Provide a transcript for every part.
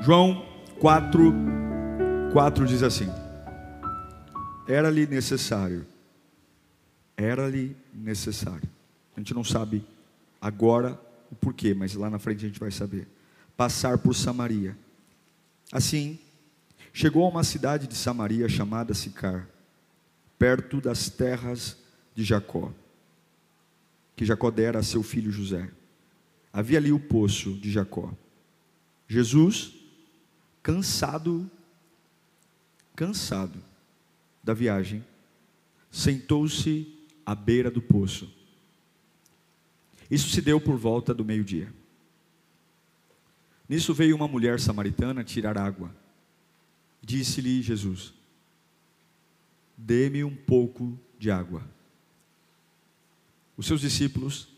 João 4, 4 diz assim: Era-lhe necessário, era-lhe necessário. A gente não sabe agora o porquê, mas lá na frente a gente vai saber passar por Samaria. Assim, chegou a uma cidade de Samaria chamada Sicar, perto das terras de Jacó, que Jacó dera a seu filho José. Havia ali o poço de Jacó. Jesus, cansado, cansado da viagem, sentou-se à beira do poço. Isso se deu por volta do meio-dia. Nisso veio uma mulher samaritana tirar água. Disse-lhe Jesus: Dê-me um pouco de água. Os seus discípulos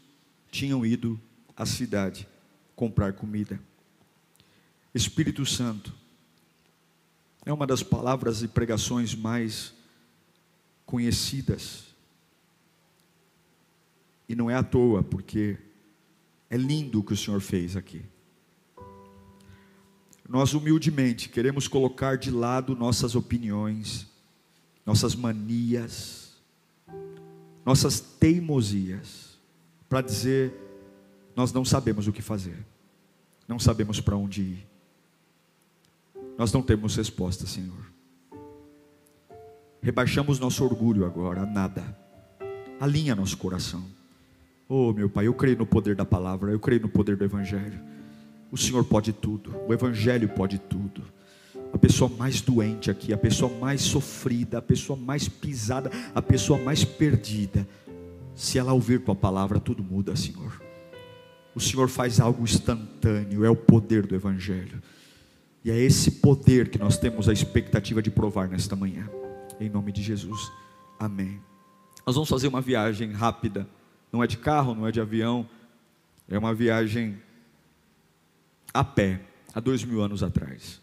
tinham ido à cidade comprar comida. Espírito Santo é uma das palavras e pregações mais conhecidas. E não é à toa, porque é lindo o que o Senhor fez aqui. Nós humildemente queremos colocar de lado nossas opiniões, nossas manias, nossas teimosias, para dizer: nós não sabemos o que fazer, não sabemos para onde ir, nós não temos resposta, Senhor. Rebaixamos nosso orgulho agora nada, alinha nosso coração. Oh, meu Pai, eu creio no poder da palavra, eu creio no poder do Evangelho. O Senhor pode tudo, o Evangelho pode tudo. A pessoa mais doente aqui, a pessoa mais sofrida, a pessoa mais pisada, a pessoa mais perdida, se ela ouvir tua palavra, tudo muda, Senhor. O Senhor faz algo instantâneo, é o poder do Evangelho. E é esse poder que nós temos a expectativa de provar nesta manhã. Em nome de Jesus. Amém. Nós vamos fazer uma viagem rápida. Não é de carro, não é de avião. É uma viagem a pé, há dois mil anos atrás.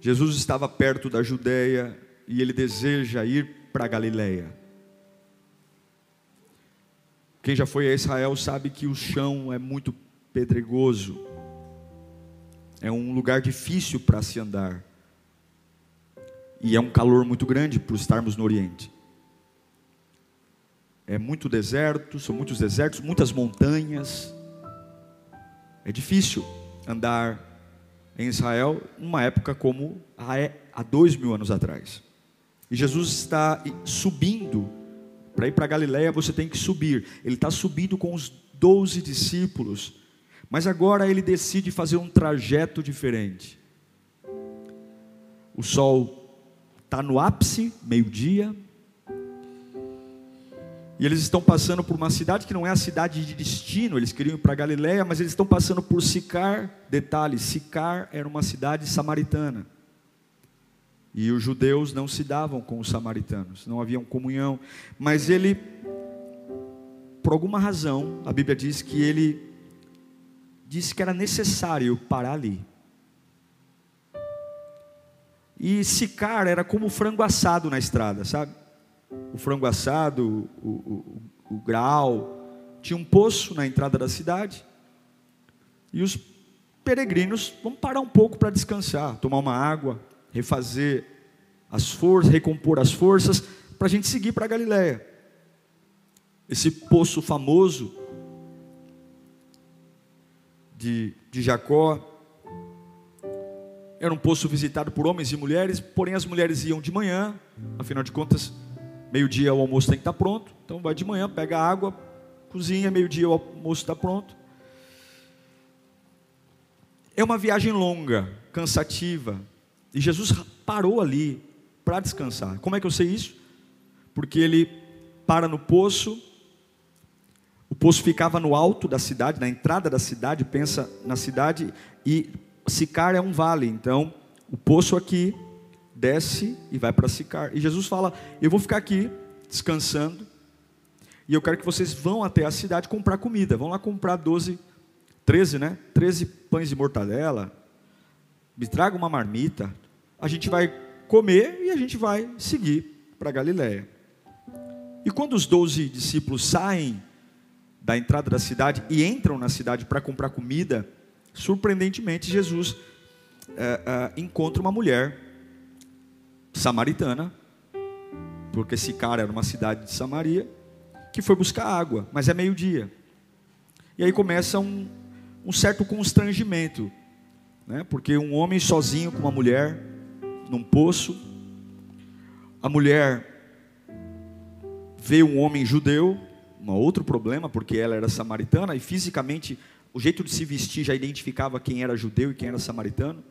Jesus estava perto da Judéia e ele deseja ir para Galiléia. Quem já foi a Israel sabe que o chão é muito pedregoso, é um lugar difícil para se andar, e é um calor muito grande por estarmos no Oriente. É muito deserto, são muitos desertos, muitas montanhas, é difícil andar em Israel numa época como há dois mil anos atrás. E Jesus está subindo. Para ir para Galiléia você tem que subir. Ele está subindo com os doze discípulos. Mas agora ele decide fazer um trajeto diferente. O sol está no ápice, meio-dia, e eles estão passando por uma cidade que não é a cidade de destino, eles queriam ir para Galiléia, mas eles estão passando por Sicar. Detalhe: Sicar era uma cidade samaritana. E os judeus não se davam com os samaritanos, não haviam comunhão. Mas ele, por alguma razão, a Bíblia diz que ele disse que era necessário parar ali. E Sicar era como frango assado na estrada, sabe? o frango assado, o, o, o, o grau. Tinha um poço na entrada da cidade. E os peregrinos vão parar um pouco para descansar, tomar uma água, refazer as forças, recompor as forças, para a gente seguir para Galiléia. Esse poço famoso de, de Jacó era um poço visitado por homens e mulheres, porém as mulheres iam de manhã, afinal de contas, Meio-dia o almoço tem que estar pronto. Então vai de manhã, pega água, cozinha, meio-dia o almoço está pronto. É uma viagem longa, cansativa. E Jesus parou ali para descansar. Como é que eu sei isso? Porque ele para no poço. O poço ficava no alto da cidade, na entrada da cidade, pensa na cidade, e Sicar é um vale, então o poço aqui desce e vai para Sicar. E Jesus fala: Eu vou ficar aqui descansando, e eu quero que vocês vão até a cidade comprar comida. Vão lá comprar 12, 13, né? 13 pães de mortadela. Me traga uma marmita. A gente vai comer e a gente vai seguir para Galiléia. E quando os doze discípulos saem da entrada da cidade e entram na cidade para comprar comida, surpreendentemente Jesus é, é, encontra uma mulher samaritana, porque esse cara era uma cidade de Samaria, que foi buscar água, mas é meio-dia. E aí começa um, um certo constrangimento, né? porque um homem sozinho com uma mulher num poço, a mulher vê um homem judeu, um outro problema, porque ela era samaritana e fisicamente o jeito de se vestir já identificava quem era judeu e quem era samaritano.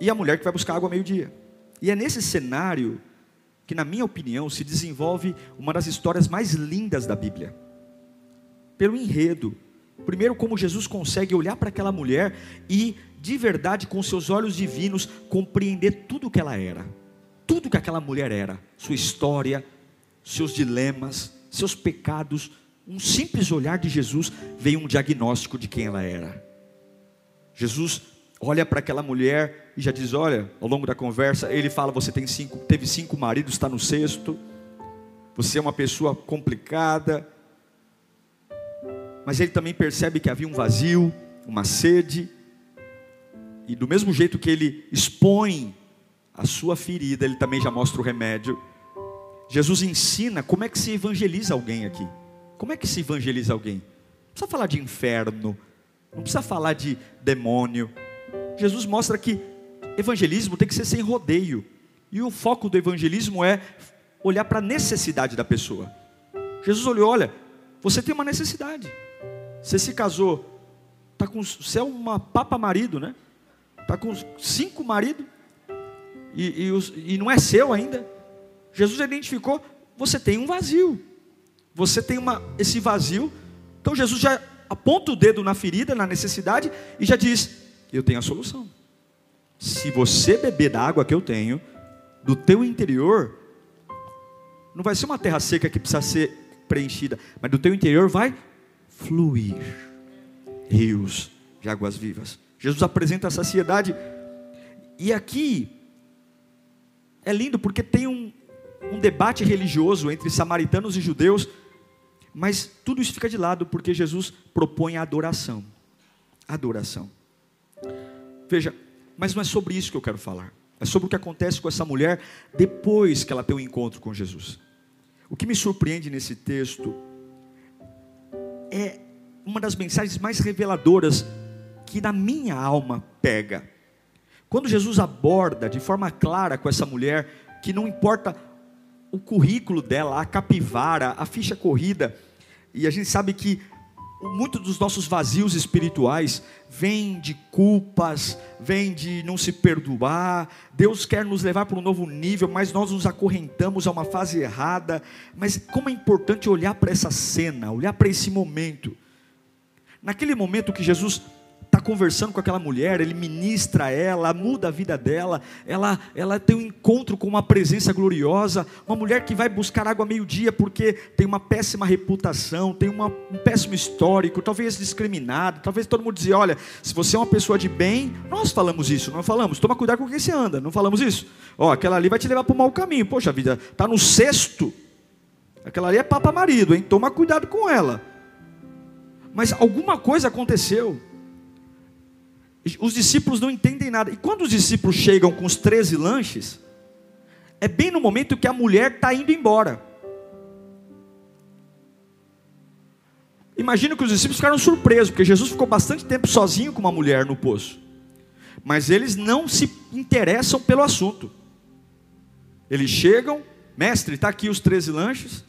E a mulher que vai buscar água ao meio-dia. E é nesse cenário que, na minha opinião, se desenvolve uma das histórias mais lindas da Bíblia. Pelo enredo. Primeiro, como Jesus consegue olhar para aquela mulher e, de verdade, com seus olhos divinos, compreender tudo o que ela era tudo que aquela mulher era, sua história, seus dilemas, seus pecados, um simples olhar de Jesus veio um diagnóstico de quem ela era. Jesus olha para aquela mulher e já diz: Olha, ao longo da conversa, ele fala: Você tem cinco, teve cinco maridos, está no sexto, você é uma pessoa complicada. Mas ele também percebe que havia um vazio, uma sede, e do mesmo jeito que ele expõe a sua ferida, ele também já mostra o remédio. Jesus ensina como é que se evangeliza alguém aqui. Como é que se evangeliza alguém? Não precisa falar de inferno, não precisa falar de demônio. Jesus mostra que evangelismo tem que ser sem rodeio. E o foco do evangelismo é olhar para a necessidade da pessoa. Jesus olhou, olha, você tem uma necessidade. Você se casou, tá com, você é uma papa marido, né? Tá com cinco maridos e, e, e não é seu ainda. Jesus identificou, você tem um vazio. Você tem uma, esse vazio. Então Jesus já aponta o dedo na ferida, na necessidade, e já diz: Eu tenho a solução. Se você beber da água que eu tenho, do teu interior, não vai ser uma terra seca que precisa ser preenchida, mas do teu interior vai fluir rios de águas vivas. Jesus apresenta a saciedade. E aqui é lindo porque tem um, um debate religioso entre samaritanos e judeus, mas tudo isso fica de lado porque Jesus propõe a adoração. Adoração. Veja, mas não é sobre isso que eu quero falar. É sobre o que acontece com essa mulher depois que ela tem um encontro com Jesus. O que me surpreende nesse texto é uma das mensagens mais reveladoras que na minha alma pega. Quando Jesus aborda de forma clara com essa mulher, que não importa o currículo dela, a capivara, a ficha corrida, e a gente sabe que muitos dos nossos vazios espirituais vêm de culpas, vêm de não se perdoar. Deus quer nos levar para um novo nível, mas nós nos acorrentamos a uma fase errada. Mas como é importante olhar para essa cena, olhar para esse momento. Naquele momento que Jesus conversando com aquela mulher, ele ministra ela, muda a vida dela, ela, ela tem um encontro com uma presença gloriosa, uma mulher que vai buscar água meio-dia porque tem uma péssima reputação, tem uma, um péssimo histórico, talvez discriminado, talvez todo mundo dizia, olha, se você é uma pessoa de bem, nós falamos isso, não falamos, toma cuidado com quem você anda, não falamos isso, ó, aquela ali vai te levar para o mau caminho, poxa vida, está no sexto, aquela ali é papa marido, hein, toma cuidado com ela, mas alguma coisa aconteceu, os discípulos não entendem nada. E quando os discípulos chegam com os 13 lanches, é bem no momento que a mulher está indo embora. Imagina que os discípulos ficaram surpresos, porque Jesus ficou bastante tempo sozinho com uma mulher no poço. Mas eles não se interessam pelo assunto. Eles chegam, mestre, está aqui os 13 lanches,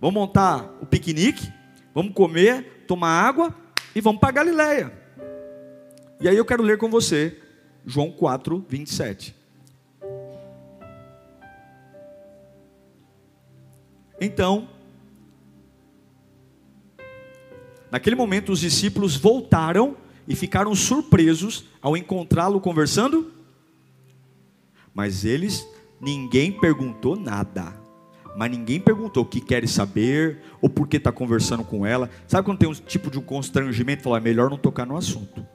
vamos montar o piquenique, vamos comer, tomar água e vamos para Galiléia. E aí eu quero ler com você João 4, 27. Então, naquele momento os discípulos voltaram e ficaram surpresos ao encontrá-lo conversando. Mas eles, ninguém perguntou nada. Mas ninguém perguntou o que quer saber ou por que está conversando com ela. Sabe quando tem um tipo de constrangimento? Falar, é melhor não tocar no assunto.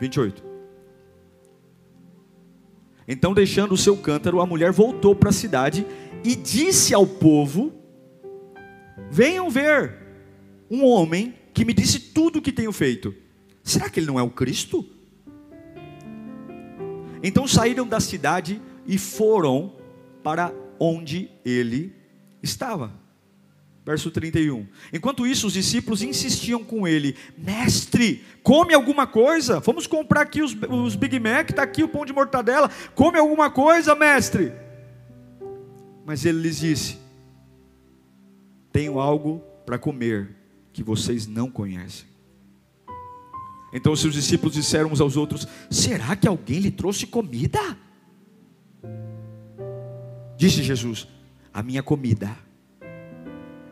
28. Então, deixando o seu cântaro, a mulher voltou para a cidade e disse ao povo: Venham ver um homem que me disse tudo o que tenho feito. Será que ele não é o Cristo? Então saíram da cidade e foram para onde ele estava. Verso 31. Enquanto isso, os discípulos insistiam com ele: Mestre, come alguma coisa. Vamos comprar aqui os, os Big Mac, está aqui o pão de mortadela. Come alguma coisa, mestre. Mas ele lhes disse: Tenho algo para comer que vocês não conhecem. Então seus discípulos disseram uns aos outros: Será que alguém lhe trouxe comida? Disse Jesus: A minha comida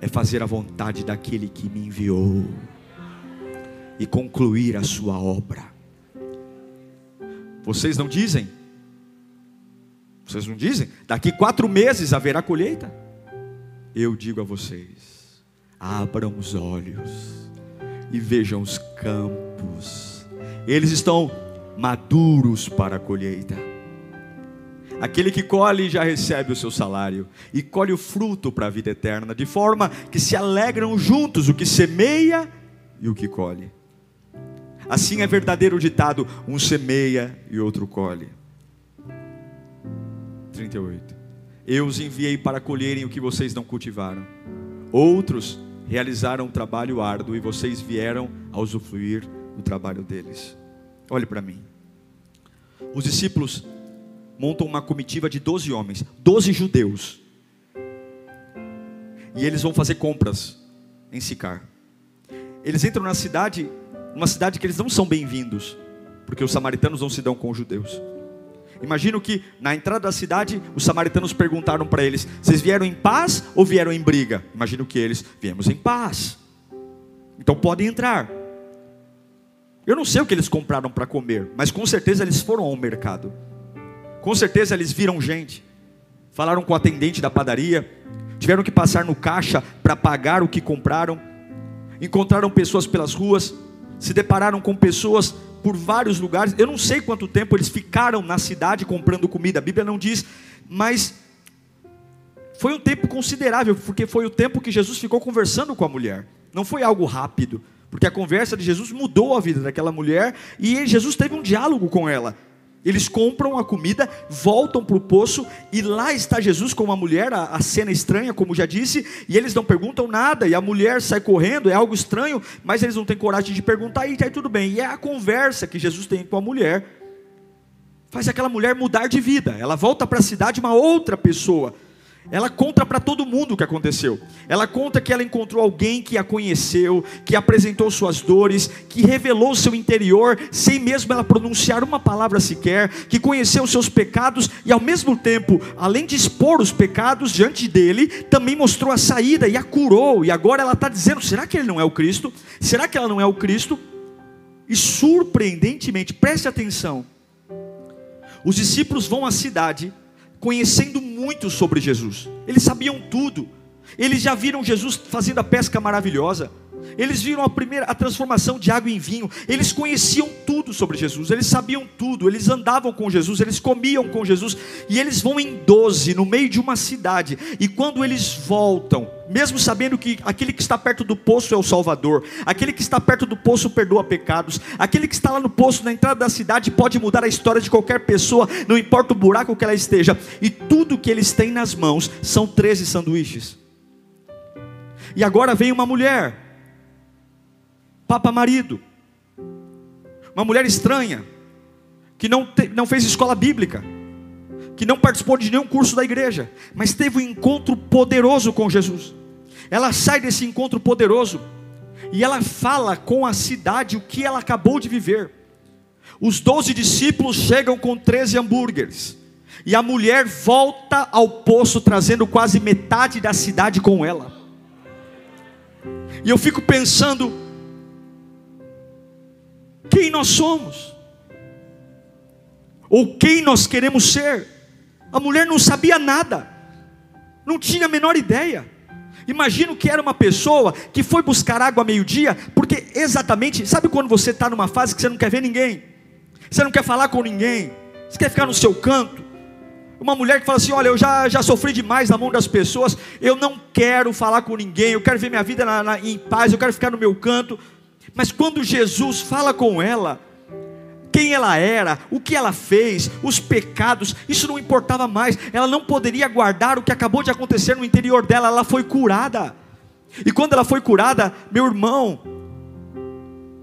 é fazer a vontade daquele que me enviou e concluir a sua obra. Vocês não dizem? Vocês não dizem? Daqui quatro meses haverá colheita? Eu digo a vocês: abram os olhos e vejam os campos, eles estão maduros para a colheita. Aquele que colhe já recebe o seu salário e colhe o fruto para a vida eterna, de forma que se alegram juntos o que semeia e o que colhe. Assim é verdadeiro o ditado: um semeia e outro colhe. 38. Eu os enviei para colherem o que vocês não cultivaram. Outros realizaram um trabalho árduo e vocês vieram a usufruir do trabalho deles. Olhe para mim. Os discípulos montam uma comitiva de 12 homens, 12 judeus. E eles vão fazer compras em Sicar. Eles entram na cidade, uma cidade que eles não são bem-vindos, porque os samaritanos não se dão com os judeus. Imagino que na entrada da cidade, os samaritanos perguntaram para eles: Vocês vieram em paz ou vieram em briga? Imagino que eles: Viemos em paz. Então podem entrar. Eu não sei o que eles compraram para comer, mas com certeza eles foram ao mercado. Com certeza eles viram gente, falaram com o atendente da padaria, tiveram que passar no caixa para pagar o que compraram, encontraram pessoas pelas ruas, se depararam com pessoas por vários lugares. Eu não sei quanto tempo eles ficaram na cidade comprando comida, a Bíblia não diz, mas foi um tempo considerável, porque foi o tempo que Jesus ficou conversando com a mulher. Não foi algo rápido, porque a conversa de Jesus mudou a vida daquela mulher e Jesus teve um diálogo com ela. Eles compram a comida, voltam para o poço e lá está Jesus com uma mulher, a, a, cena estranha, como já disse, e eles não perguntam nada, e a mulher sai correndo, é algo estranho, mas eles não têm coragem de perguntar, e está tudo bem. E é a conversa que Jesus tem com a mulher, faz aquela mulher mudar de vida, ela volta para a cidade uma outra pessoa. Ela conta para todo mundo o que aconteceu. Ela conta que ela encontrou alguém que a conheceu, que apresentou suas dores, que revelou seu interior, sem mesmo ela pronunciar uma palavra sequer, que conheceu seus pecados e, ao mesmo tempo, além de expor os pecados diante dele, também mostrou a saída e a curou. E agora ela está dizendo: será que ele não é o Cristo? Será que ela não é o Cristo? E surpreendentemente, preste atenção: os discípulos vão à cidade conhecendo muito sobre Jesus. Eles sabiam tudo. Eles já viram Jesus fazendo a pesca maravilhosa. Eles viram a primeira a transformação de água em vinho. Eles conheciam tudo sobre Jesus. Eles sabiam tudo. Eles andavam com Jesus. Eles comiam com Jesus. E eles vão em doze no meio de uma cidade. E quando eles voltam, mesmo sabendo que aquele que está perto do poço é o Salvador, aquele que está perto do poço perdoa pecados, aquele que está lá no poço na entrada da cidade pode mudar a história de qualquer pessoa, não importa o buraco que ela esteja. E tudo que eles têm nas mãos são 13 sanduíches. E agora vem uma mulher papa marido, uma mulher estranha, que não, te, não fez escola bíblica, que não participou de nenhum curso da igreja, mas teve um encontro poderoso com Jesus. Ela sai desse encontro poderoso e ela fala com a cidade o que ela acabou de viver. Os doze discípulos chegam com 13 hambúrgueres. E a mulher volta ao poço trazendo quase metade da cidade com ela. E eu fico pensando, quem nós somos, ou quem nós queremos ser. A mulher não sabia nada, não tinha a menor ideia. Imagino que era uma pessoa que foi buscar água meio-dia, porque exatamente, sabe quando você está numa fase que você não quer ver ninguém, você não quer falar com ninguém, você quer ficar no seu canto. Uma mulher que fala assim: Olha, eu já, já sofri demais na mão das pessoas, eu não quero falar com ninguém, eu quero ver minha vida na, na, em paz, eu quero ficar no meu canto. Mas quando Jesus fala com ela, quem ela era, o que ela fez, os pecados, isso não importava mais. Ela não poderia guardar o que acabou de acontecer no interior dela, ela foi curada. E quando ela foi curada, meu irmão,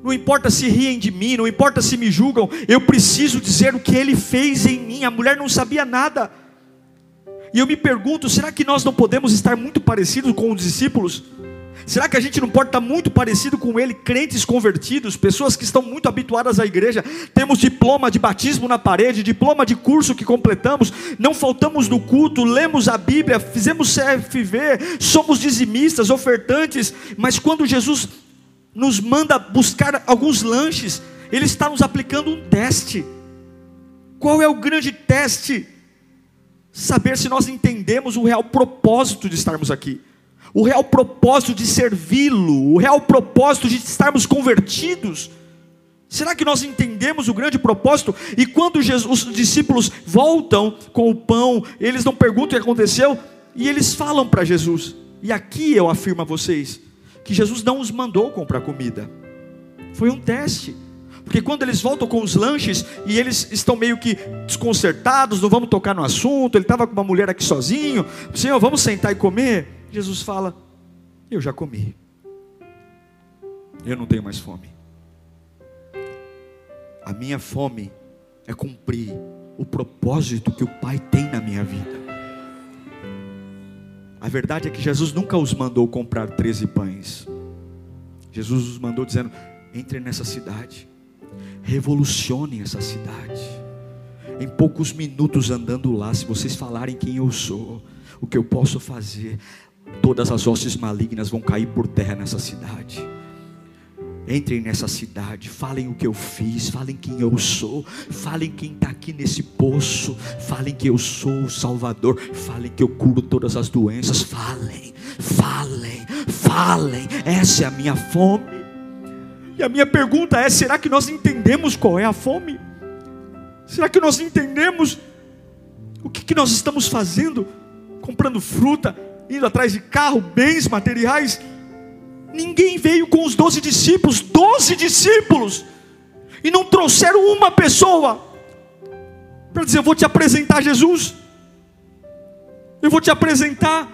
não importa se riem de mim, não importa se me julgam, eu preciso dizer o que ele fez em mim. A mulher não sabia nada. E eu me pergunto: será que nós não podemos estar muito parecidos com os discípulos? Será que a gente não pode estar muito parecido com ele, crentes convertidos, pessoas que estão muito habituadas à igreja? Temos diploma de batismo na parede, diploma de curso que completamos, não faltamos no culto, lemos a Bíblia, fizemos CFV, somos dizimistas, ofertantes, mas quando Jesus nos manda buscar alguns lanches, Ele está nos aplicando um teste. Qual é o grande teste? Saber se nós entendemos o real propósito de estarmos aqui o real propósito de servi-lo, o real propósito de estarmos convertidos. Será que nós entendemos o grande propósito? E quando Jesus, os discípulos voltam com o pão, eles não perguntam o que aconteceu e eles falam para Jesus. E aqui eu afirmo a vocês que Jesus não os mandou comprar comida. Foi um teste. Porque quando eles voltam com os lanches e eles estão meio que desconcertados, não vamos tocar no assunto, ele estava com uma mulher aqui sozinho, Senhor, vamos sentar e comer. Jesus fala: Eu já comi. Eu não tenho mais fome. A minha fome é cumprir o propósito que o Pai tem na minha vida. A verdade é que Jesus nunca os mandou comprar 13 pães. Jesus os mandou dizendo: entre nessa cidade, revolucionem essa cidade. Em poucos minutos andando lá, se vocês falarem quem eu sou, o que eu posso fazer, todas as hostes malignas vão cair por terra nessa cidade. Entrem nessa cidade, falem o que eu fiz, falem quem eu sou, falem quem está aqui nesse poço, falem que eu sou o Salvador, falem que eu curo todas as doenças, falem, falem, falem, essa é a minha fome. E a minha pergunta é: será que nós entendemos qual é a fome? Será que nós entendemos o que, que nós estamos fazendo? Comprando fruta, indo atrás de carro, bens materiais. Ninguém veio com os doze discípulos, doze discípulos, e não trouxeram uma pessoa para dizer: Eu vou te apresentar Jesus, eu vou te apresentar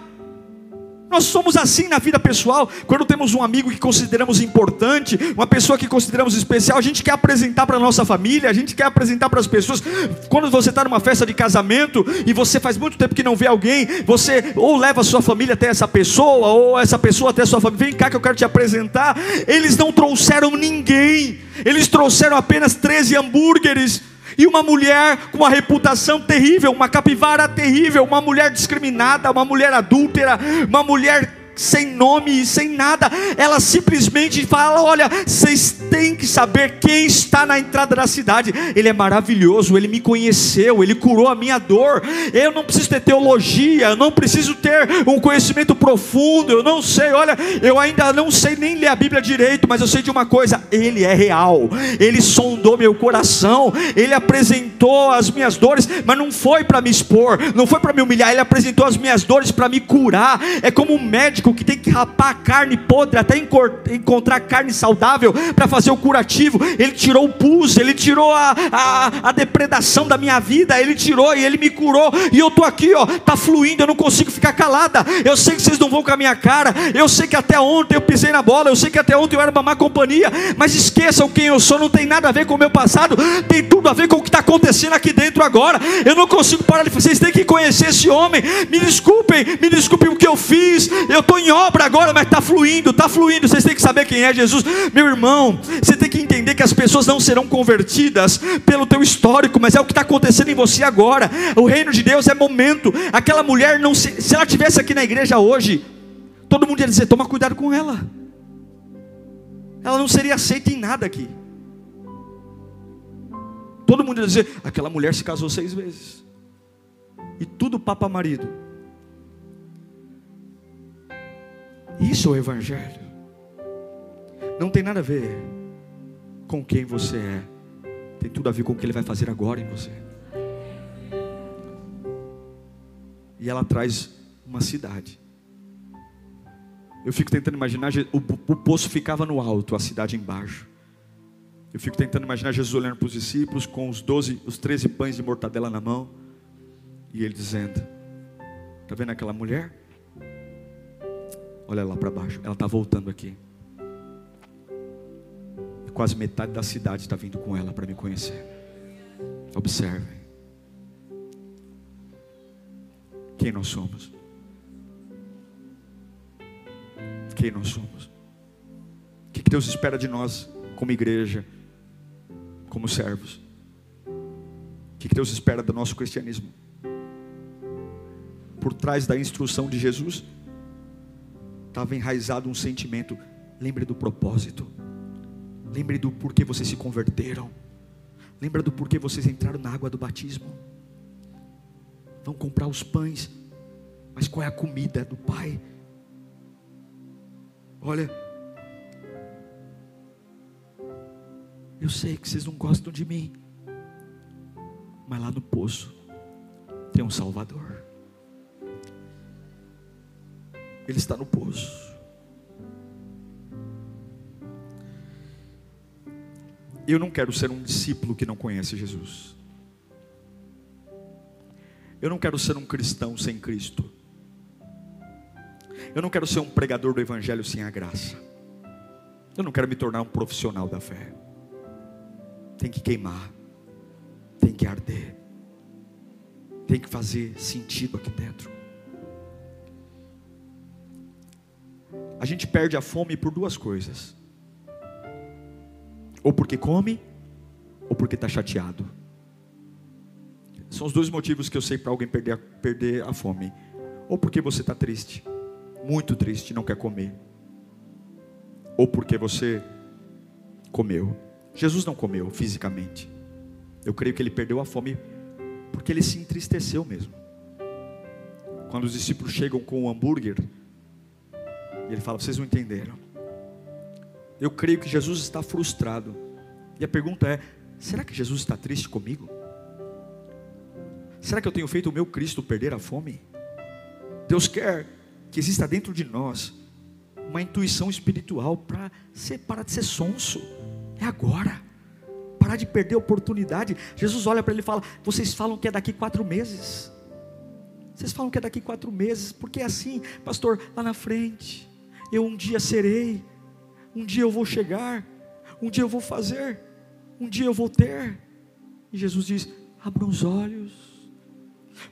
nós somos assim na vida pessoal. Quando temos um amigo que consideramos importante, uma pessoa que consideramos especial, a gente quer apresentar para a nossa família, a gente quer apresentar para as pessoas. Quando você está numa festa de casamento e você faz muito tempo que não vê alguém, você ou leva a sua família até essa pessoa, ou essa pessoa até a sua família. Vem cá que eu quero te apresentar. Eles não trouxeram ninguém, eles trouxeram apenas 13 hambúrgueres e uma mulher com uma reputação terrível, uma capivara terrível, uma mulher discriminada, uma mulher adúltera, uma mulher sem nome e sem nada, ela simplesmente fala: Olha, vocês têm que saber quem está na entrada da cidade. Ele é maravilhoso, ele me conheceu, ele curou a minha dor. Eu não preciso ter teologia, eu não preciso ter um conhecimento profundo, eu não sei, olha, eu ainda não sei nem ler a Bíblia direito, mas eu sei de uma coisa: Ele é real, Ele sondou meu coração, Ele apresentou as minhas dores, mas não foi para me expor, não foi para me humilhar, Ele apresentou as minhas dores para me curar. É como um médico médico que tem que rapar a carne podre até encontrar carne saudável para fazer o curativo. Ele tirou o pus, ele tirou a, a, a depredação da minha vida, ele tirou e ele me curou. E eu estou aqui, ó, tá fluindo, eu não consigo ficar calada. Eu sei que vocês não vão com a minha cara. Eu sei que até ontem eu pisei na bola, eu sei que até ontem eu era uma má companhia. Mas esqueçam quem eu sou, não tem nada a ver com o meu passado, tem tudo a ver com o que está acontecendo aqui dentro agora. Eu não consigo parar de vocês têm que conhecer esse homem. Me desculpem, me desculpem o que eu fiz. Eu estou em obra agora, mas está fluindo, está fluindo. Vocês têm que saber quem é Jesus. Meu irmão, você tem que entender que as pessoas não serão convertidas pelo teu histórico, mas é o que está acontecendo em você agora. O reino de Deus é momento. Aquela mulher, não se, se ela tivesse aqui na igreja hoje, todo mundo ia dizer: toma cuidado com ela. Ela não seria aceita em nada aqui. Todo mundo ia dizer: aquela mulher se casou seis vezes. E tudo papa marido. Isso é o Evangelho. Não tem nada a ver com quem você é. Tem tudo a ver com o que Ele vai fazer agora em você. E ela traz uma cidade. Eu fico tentando imaginar, o, o poço ficava no alto, a cidade embaixo. Eu fico tentando imaginar Jesus olhando para os discípulos com os 12, os 13 pães de mortadela na mão. E ele dizendo: Está vendo aquela mulher? Olha lá para baixo, ela está voltando aqui. Quase metade da cidade está vindo com ela para me conhecer. Observem. Quem nós somos? Quem nós somos? O que Deus espera de nós como igreja? como servos. O que Deus espera do nosso cristianismo? Por trás da instrução de Jesus, estava enraizado um sentimento. Lembre do propósito. Lembre do porquê vocês se converteram. Lembra do porquê vocês entraram na água do batismo. Vão comprar os pães. Mas qual é a comida do Pai? Olha, Eu sei que vocês não gostam de mim, mas lá no poço tem um Salvador. Ele está no poço. Eu não quero ser um discípulo que não conhece Jesus. Eu não quero ser um cristão sem Cristo. Eu não quero ser um pregador do Evangelho sem a graça. Eu não quero me tornar um profissional da fé tem que queimar, tem que arder, tem que fazer sentido aqui dentro. A gente perde a fome por duas coisas: ou porque come, ou porque está chateado. São os dois motivos que eu sei para alguém perder a, perder a fome: ou porque você está triste, muito triste, não quer comer, ou porque você comeu. Jesus não comeu fisicamente. Eu creio que ele perdeu a fome porque ele se entristeceu mesmo. Quando os discípulos chegam com o hambúrguer, ele fala: Vocês não entenderam. Eu creio que Jesus está frustrado. E a pergunta é: será que Jesus está triste comigo? Será que eu tenho feito o meu Cristo perder a fome? Deus quer que exista dentro de nós uma intuição espiritual para parar de ser sonso. É agora. Parar de perder a oportunidade. Jesus olha para ele e fala: Vocês falam que é daqui quatro meses. Vocês falam que é daqui quatro meses, porque é assim, pastor, lá na frente, eu um dia serei, um dia eu vou chegar, um dia eu vou fazer, um dia eu vou ter. E Jesus diz: abram os olhos.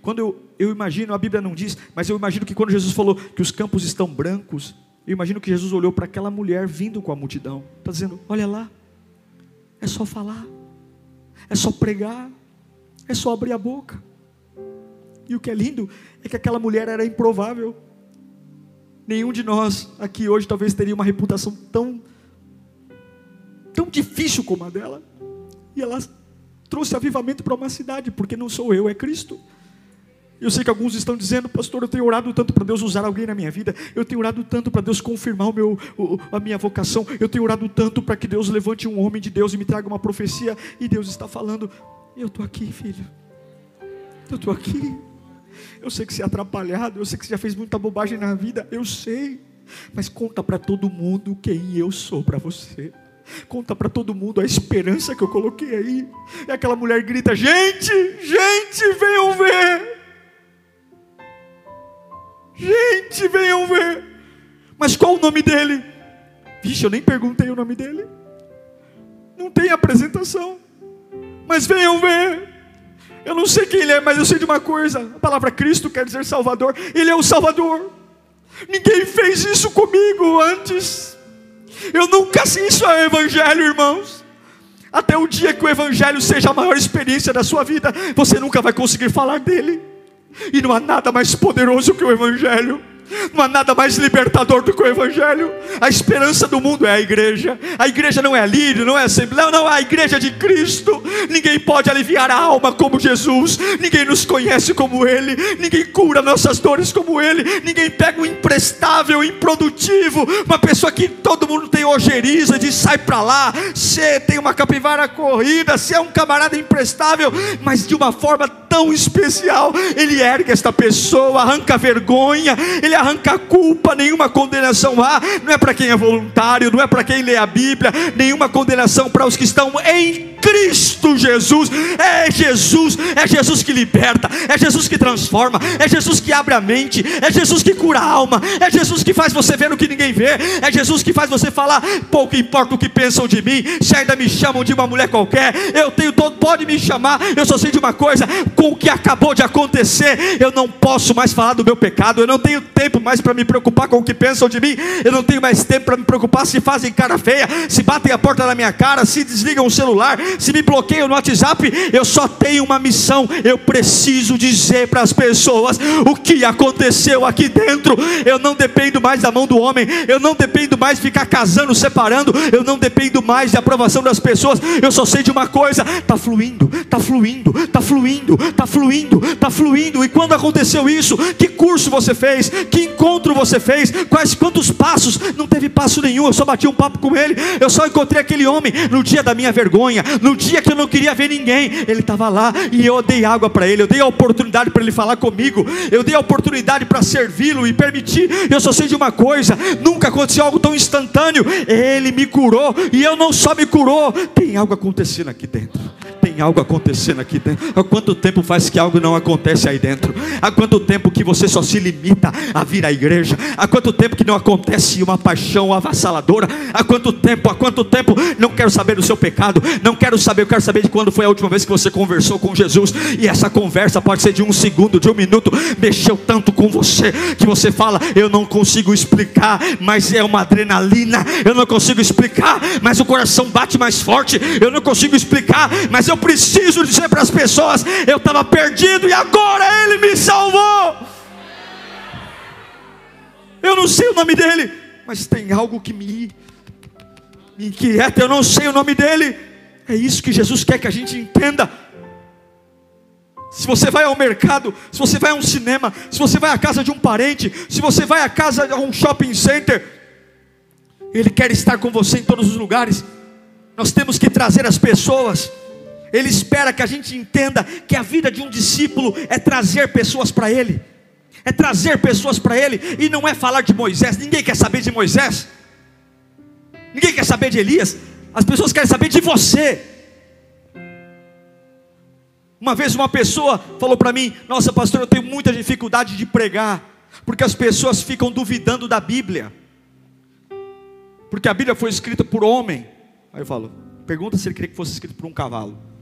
Quando eu, eu imagino, a Bíblia não diz, mas eu imagino que quando Jesus falou que os campos estão brancos, eu imagino que Jesus olhou para aquela mulher vindo com a multidão, está dizendo: olha lá, é só falar, é só pregar, é só abrir a boca. E o que é lindo é que aquela mulher era improvável. Nenhum de nós aqui hoje talvez teria uma reputação tão tão difícil como a dela. E ela trouxe avivamento para uma cidade, porque não sou eu, é Cristo. Eu sei que alguns estão dizendo, pastor, eu tenho orado tanto para Deus usar alguém na minha vida, eu tenho orado tanto para Deus confirmar o meu, a minha vocação, eu tenho orado tanto para que Deus levante um homem de Deus e me traga uma profecia, e Deus está falando, eu estou aqui, filho, eu estou aqui. Eu sei que você é atrapalhado, eu sei que você já fez muita bobagem na vida, eu sei, mas conta para todo mundo quem eu sou para você. Conta para todo mundo a esperança que eu coloquei aí. E aquela mulher grita: Gente, gente, venham ver. Gente, venham ver. Mas qual o nome dele? Vixe, eu nem perguntei o nome dele. Não tem apresentação. Mas venham ver. Eu não sei quem ele é, mas eu sei de uma coisa: a palavra Cristo quer dizer Salvador. Ele é o Salvador. Ninguém fez isso comigo antes. Eu nunca sei isso é Evangelho, irmãos. Até o dia que o Evangelho seja a maior experiência da sua vida, você nunca vai conseguir falar dele. E não há nada mais poderoso que o Evangelho. Não há nada mais libertador do que o Evangelho. A esperança do mundo é a igreja. A igreja não é lírio, não é assembleia, não, não, a igreja de Cristo. Ninguém pode aliviar a alma como Jesus. Ninguém nos conhece como Ele. Ninguém cura nossas dores como Ele. Ninguém pega um imprestável, improdutivo, uma pessoa que todo mundo tem ojeriza, diz sai para lá. Você tem uma capivara corrida, você é um camarada imprestável, mas de uma forma tão especial. Ele ergue esta pessoa, arranca vergonha, ele arranca culpa, nenhuma condenação há. Não é para quem é voluntário, não é para quem lê a Bíblia, nenhuma condenação para os que estão em Cristo Jesus. É Jesus, é Jesus que liberta, é Jesus que transforma, é Jesus que abre a mente, é Jesus que cura a alma, é Jesus que faz você ver o que ninguém vê, é Jesus que faz você falar, pouco importa o que pensam de mim, se ainda me chamam de uma mulher qualquer, eu tenho todo, pode me chamar, eu só sei de uma coisa, com o que acabou de acontecer, eu não posso mais falar do meu pecado, eu não tenho tempo mais para me preocupar com o que pensam de mim, eu não tenho mais tempo para me preocupar se fazem cara feia, se batem a porta na minha cara, se desligam o celular, se me bloqueiam no WhatsApp, eu só tenho uma missão, eu preciso dizer para as pessoas o que aconteceu aqui dentro. Eu não dependo mais da mão do homem, eu não dependo mais de ficar casando, separando, eu não dependo mais da aprovação das pessoas. Eu só sei de uma coisa: está fluindo, está fluindo, está fluindo, está fluindo, está fluindo. E quando aconteceu isso, que curso você fez? Que encontro você fez? Quais quantos passos? Não teve passo nenhum. Eu só bati um papo com ele. Eu só encontrei aquele homem no dia da minha vergonha, no dia que eu não queria ver ninguém. Ele estava lá e eu dei água para ele. Eu dei a oportunidade para ele falar comigo. Eu dei a oportunidade para servi-lo e permitir. Eu só sei de uma coisa: nunca aconteceu algo tão instantâneo. Ele me curou e eu não só me curou. Tem algo acontecendo aqui dentro tem algo acontecendo aqui dentro. Há quanto tempo faz que algo não acontece aí dentro? Há quanto tempo que você só se limita a vir à igreja? Há quanto tempo que não acontece uma paixão avassaladora? Há quanto tempo? Há quanto tempo? Não quero saber do seu pecado. Não quero saber. Eu quero saber de quando foi a última vez que você conversou com Jesus. E essa conversa pode ser de um segundo, de um minuto. Mexeu tanto com você que você fala: Eu não consigo explicar, mas é uma adrenalina. Eu não consigo explicar, mas o coração bate mais forte. Eu não consigo explicar, mas eu preciso dizer para as pessoas: eu estava perdido e agora Ele me salvou. Eu não sei o nome dele, mas tem algo que me, me inquieta. Eu não sei o nome dele. É isso que Jesus quer que a gente entenda. Se você vai ao mercado, se você vai a um cinema, se você vai à casa de um parente, se você vai à casa de um shopping center, Ele quer estar com você em todos os lugares. Nós temos que trazer as pessoas ele espera que a gente entenda que a vida de um discípulo é trazer pessoas para Ele, é trazer pessoas para Ele, e não é falar de Moisés. Ninguém quer saber de Moisés, ninguém quer saber de Elias, as pessoas querem saber de você. Uma vez uma pessoa falou para mim: Nossa, pastor, eu tenho muita dificuldade de pregar, porque as pessoas ficam duvidando da Bíblia, porque a Bíblia foi escrita por homem. Aí eu falo: Pergunta se ele queria que fosse escrito por um cavalo.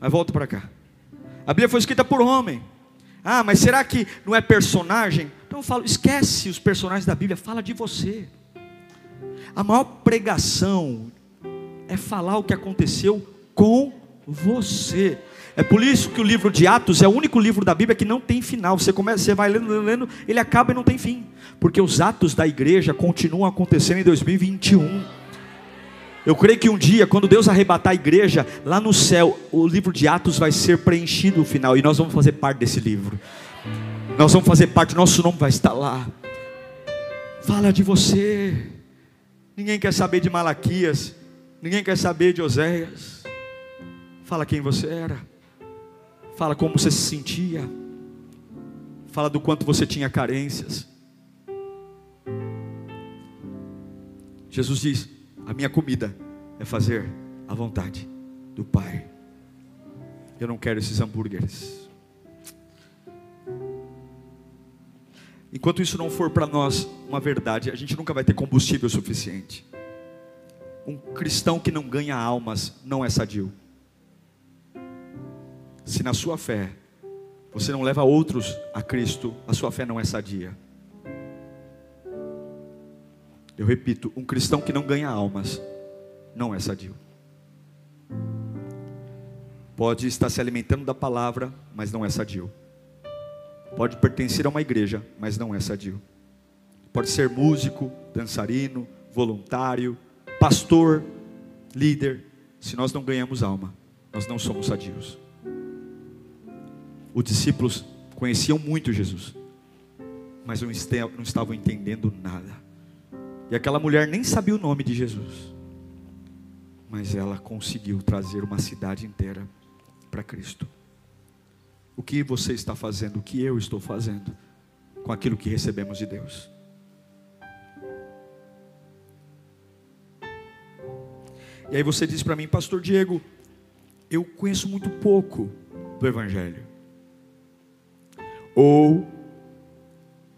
Mas volta para cá. A Bíblia foi escrita por homem. Ah, mas será que não é personagem? Então eu falo, esquece os personagens da Bíblia, fala de você. A maior pregação é falar o que aconteceu com você. É por isso que o livro de Atos é o único livro da Bíblia que não tem final. Você começa, você vai lendo, lendo, ele acaba e não tem fim. Porque os atos da igreja continuam acontecendo em 2021. Eu creio que um dia, quando Deus arrebatar a igreja, lá no céu, o livro de Atos vai ser preenchido no final, e nós vamos fazer parte desse livro. Nós vamos fazer parte, nosso nome vai estar lá. Fala de você. Ninguém quer saber de Malaquias, ninguém quer saber de Oséias. Fala quem você era. Fala como você se sentia. Fala do quanto você tinha carências. Jesus diz: a minha comida é fazer a vontade do Pai. Eu não quero esses hambúrgueres. Enquanto isso não for para nós uma verdade, a gente nunca vai ter combustível suficiente. Um cristão que não ganha almas não é sadio. Se na sua fé você não leva outros a Cristo, a sua fé não é sadia. Eu repito, um cristão que não ganha almas não é sadio. Pode estar se alimentando da palavra, mas não é sadio. pode pertencer a uma igreja, mas não é sadio. Pode ser músico, dançarino, voluntário, pastor, líder. Se nós não ganhamos alma, nós não somos sadios. Os discípulos conheciam muito Jesus, mas não estavam entendendo nada. E aquela mulher nem sabia o nome de Jesus, mas ela conseguiu trazer uma cidade inteira para Cristo. O que você está fazendo, o que eu estou fazendo com aquilo que recebemos de Deus? E aí você diz para mim, Pastor Diego, eu conheço muito pouco do Evangelho. Ou,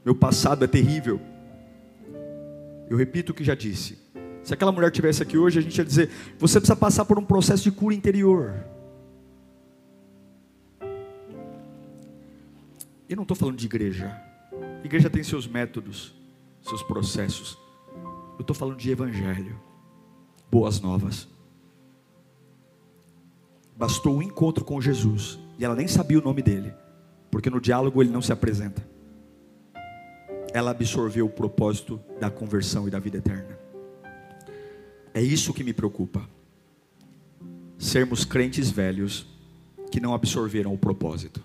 meu passado é terrível. Eu repito o que já disse. Se aquela mulher tivesse aqui hoje, a gente ia dizer: você precisa passar por um processo de cura interior. Eu não estou falando de igreja. igreja tem seus métodos, seus processos. Eu estou falando de evangelho boas novas. Bastou um encontro com Jesus, e ela nem sabia o nome dele, porque no diálogo ele não se apresenta. Ela absorveu o propósito da conversão e da vida eterna. É isso que me preocupa. Sermos crentes velhos que não absorveram o propósito.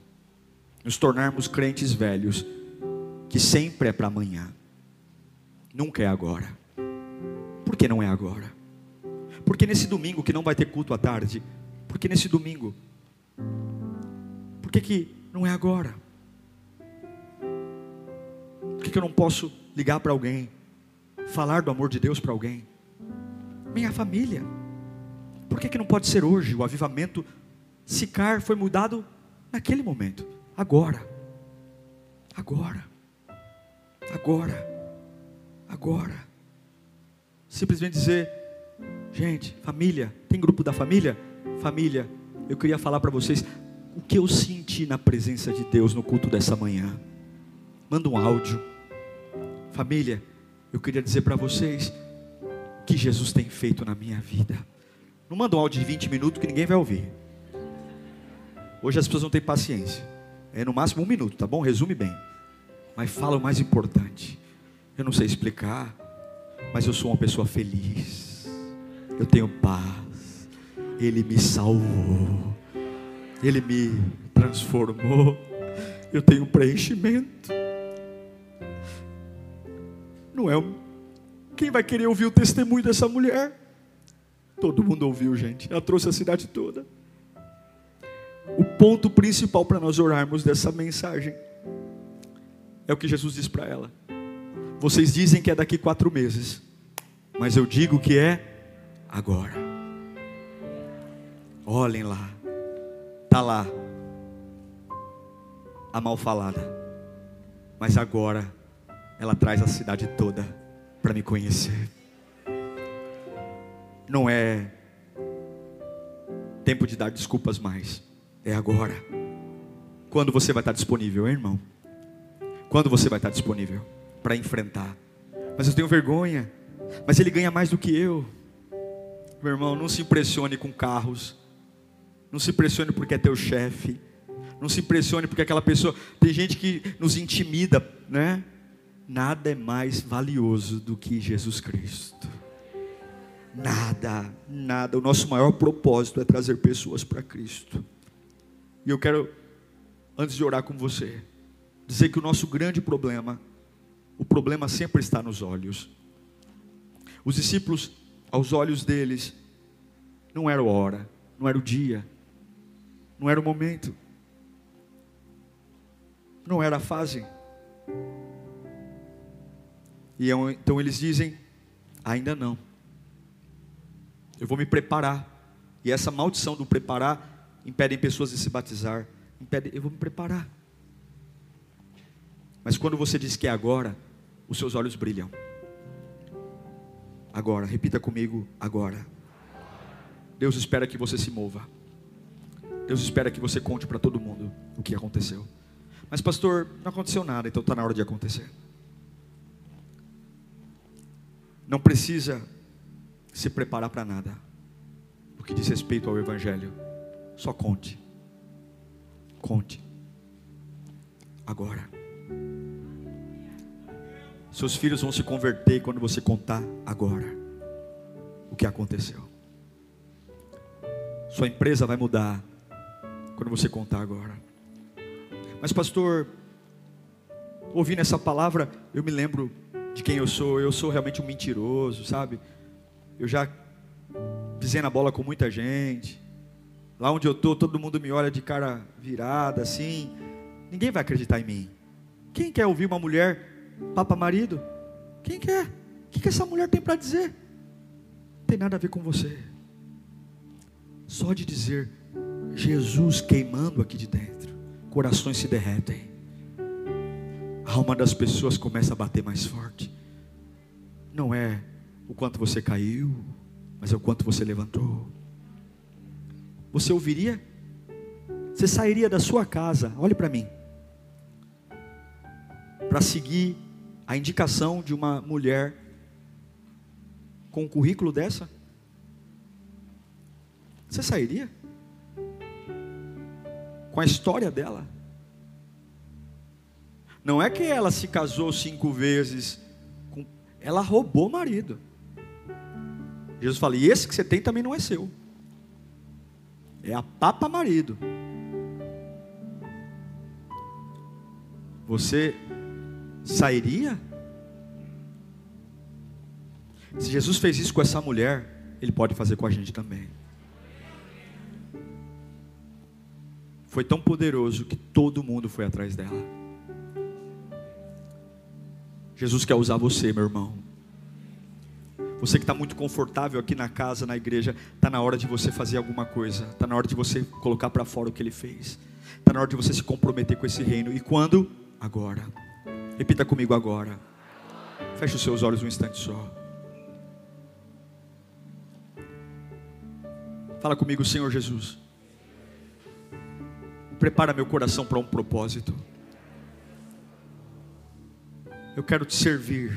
Nos tornarmos crentes velhos que sempre é para amanhã. Nunca é agora. Por que não é agora? Porque nesse domingo que não vai ter culto à tarde? Porque nesse domingo? Por que, que não é agora? Que eu não posso ligar para alguém? Falar do amor de Deus para alguém? Minha família. Por que, que não pode ser hoje? O avivamento Sicar foi mudado naquele momento. Agora. Agora. Agora. Agora. Simplesmente dizer Gente, família, tem grupo da família? Família, eu queria falar para vocês o que eu senti na presença de Deus no culto dessa manhã. Manda um áudio. Família, eu queria dizer para vocês o que Jesus tem feito na minha vida. Não manda um áudio de 20 minutos que ninguém vai ouvir. Hoje as pessoas não têm paciência. É no máximo um minuto, tá bom? Resume bem. Mas fala o mais importante. Eu não sei explicar, mas eu sou uma pessoa feliz eu tenho paz. Ele me salvou. Ele me transformou. Eu tenho preenchimento. Não é quem vai querer ouvir o testemunho dessa mulher? Todo mundo ouviu, gente. Ela trouxe a cidade toda. O ponto principal para nós orarmos dessa mensagem é o que Jesus diz para ela. Vocês dizem que é daqui quatro meses, mas eu digo que é agora. Olhem lá, está lá a mal falada, mas agora ela traz a cidade toda para me conhecer. Não é tempo de dar desculpas mais, é agora. Quando você vai estar disponível, hein, irmão? Quando você vai estar disponível para enfrentar? Mas eu tenho vergonha. Mas ele ganha mais do que eu. Meu irmão, não se impressione com carros. Não se impressione porque é teu chefe. Não se impressione porque aquela pessoa. Tem gente que nos intimida, né? Nada é mais valioso do que Jesus Cristo. Nada, nada. O nosso maior propósito é trazer pessoas para Cristo. E eu quero, antes de orar com você, dizer que o nosso grande problema, o problema sempre está nos olhos. Os discípulos aos olhos deles, não era a hora, não era o dia, não era o momento, não era a fase. E é então eles dizem: ainda não, eu vou me preparar. E essa maldição do preparar impede pessoas de se batizar. Impede, eu vou me preparar. Mas quando você diz que é agora, os seus olhos brilham. Agora, repita comigo, agora. Deus espera que você se mova. Deus espera que você conte para todo mundo o que aconteceu. Mas, pastor, não aconteceu nada, então está na hora de acontecer. Não precisa se preparar para nada. O que diz respeito ao Evangelho. Só conte. Conte. agora. Seus filhos vão se converter quando você contar agora o que aconteceu. Sua empresa vai mudar quando você contar agora. Mas, pastor, ouvindo essa palavra, eu me lembro de quem eu sou. Eu sou realmente um mentiroso, sabe? Eu já pisei na bola com muita gente. Lá onde eu estou, todo mundo me olha de cara virada, assim. Ninguém vai acreditar em mim. Quem quer ouvir uma mulher papa marido? Quem quer? O que, que essa mulher tem para dizer? Não tem nada a ver com você. Só de dizer Jesus queimando aqui de dentro, corações se derretem. A alma das pessoas começa a bater mais forte. Não é o quanto você caiu, mas é o quanto você levantou. Você ouviria? Você sairia da sua casa, olhe para mim, para seguir a indicação de uma mulher com um currículo dessa? Você sairia? Com a história dela? Não é que ela se casou cinco vezes, com... ela roubou o marido. Jesus fala: e esse que você tem também não é seu, é a papa marido. Você sairia? Se Jesus fez isso com essa mulher, Ele pode fazer com a gente também. Foi tão poderoso que todo mundo foi atrás dela. Jesus quer usar você, meu irmão. Você que está muito confortável aqui na casa, na igreja, está na hora de você fazer alguma coisa. Está na hora de você colocar para fora o que Ele fez. Está na hora de você se comprometer com esse reino. E quando? Agora. Repita comigo agora. Feche os seus olhos um instante só. Fala comigo, Senhor Jesus. Prepara meu coração para um propósito. Eu quero te servir.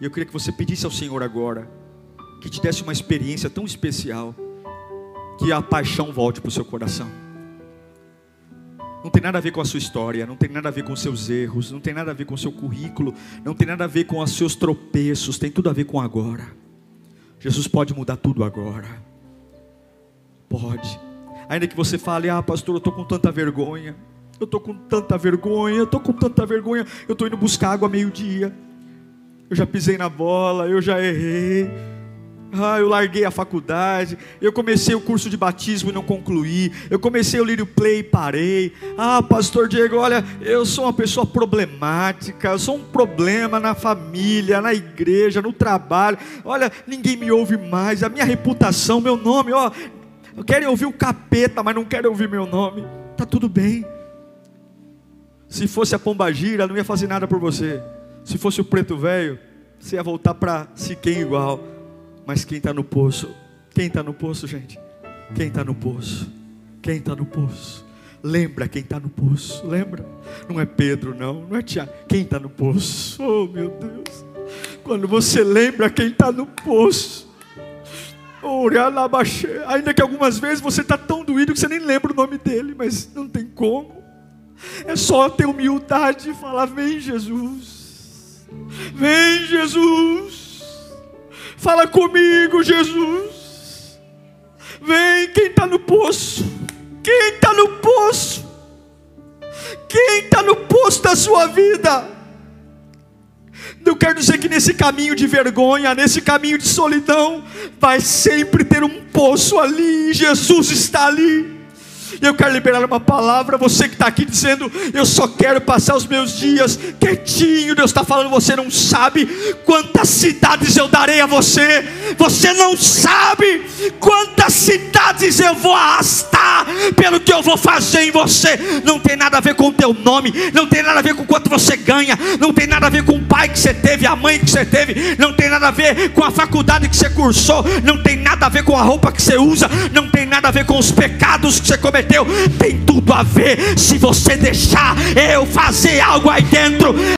E eu queria que você pedisse ao Senhor agora que te desse uma experiência tão especial que a paixão volte para o seu coração. Não tem nada a ver com a sua história, não tem nada a ver com os seus erros, não tem nada a ver com o seu currículo, não tem nada a ver com os seus tropeços, tem tudo a ver com agora. Jesus pode mudar tudo agora. Pode. Ainda que você fale, ah, pastor, eu estou com tanta vergonha. Eu estou com tanta vergonha, eu estou com tanta vergonha. Eu estou indo buscar água meio-dia. Eu já pisei na bola, eu já errei. Ah, eu larguei a faculdade, eu comecei o curso de batismo e não concluí, eu comecei o Lírio Play e parei. Ah, pastor Diego, olha, eu sou uma pessoa problemática, eu sou um problema na família, na igreja, no trabalho. Olha, ninguém me ouve mais, a minha reputação, meu nome, ó, eu quero ouvir o capeta, mas não quero ouvir meu nome. Tá tudo bem. Se fosse a pombagira, não ia fazer nada por você. Se fosse o preto velho, você ia voltar para Siquém igual. Mas quem está no poço? Quem está no poço, gente? Quem está no poço? Quem está no poço? Lembra quem está no poço? Lembra? Não é Pedro, não. Não é Tiago. Quem está no poço? Oh, meu Deus. Quando você lembra quem está no poço. Ainda que algumas vezes você está tão doído que você nem lembra o nome dele, mas não tem como. É só ter humildade e falar: Vem, Jesus. Vem, Jesus. Fala comigo, Jesus. Vem, quem está no poço? Quem está no poço? Quem está no poço da sua vida? Eu quero dizer que nesse caminho de vergonha, nesse caminho de solidão, vai sempre ter um poço ali. Jesus está ali. Eu quero liberar uma palavra. Você que está aqui dizendo, eu só quero passar os meus dias quietinho. Deus está falando, você não sabe quantas cidades eu darei a você. Você não sabe quantas cidades eu vou arrastar pelo que eu vou fazer em você. Não tem nada a ver com o teu nome, não tem nada a ver com quanto você ganha, não tem nada a ver com o pai que você teve, a mãe que você teve, não tem nada a ver com a faculdade que você cursou, não tem nada a ver com a roupa que você usa, não tem nada a ver com os pecados que você cometeu tem tudo a ver. Se você deixar eu fazer algo aí dentro,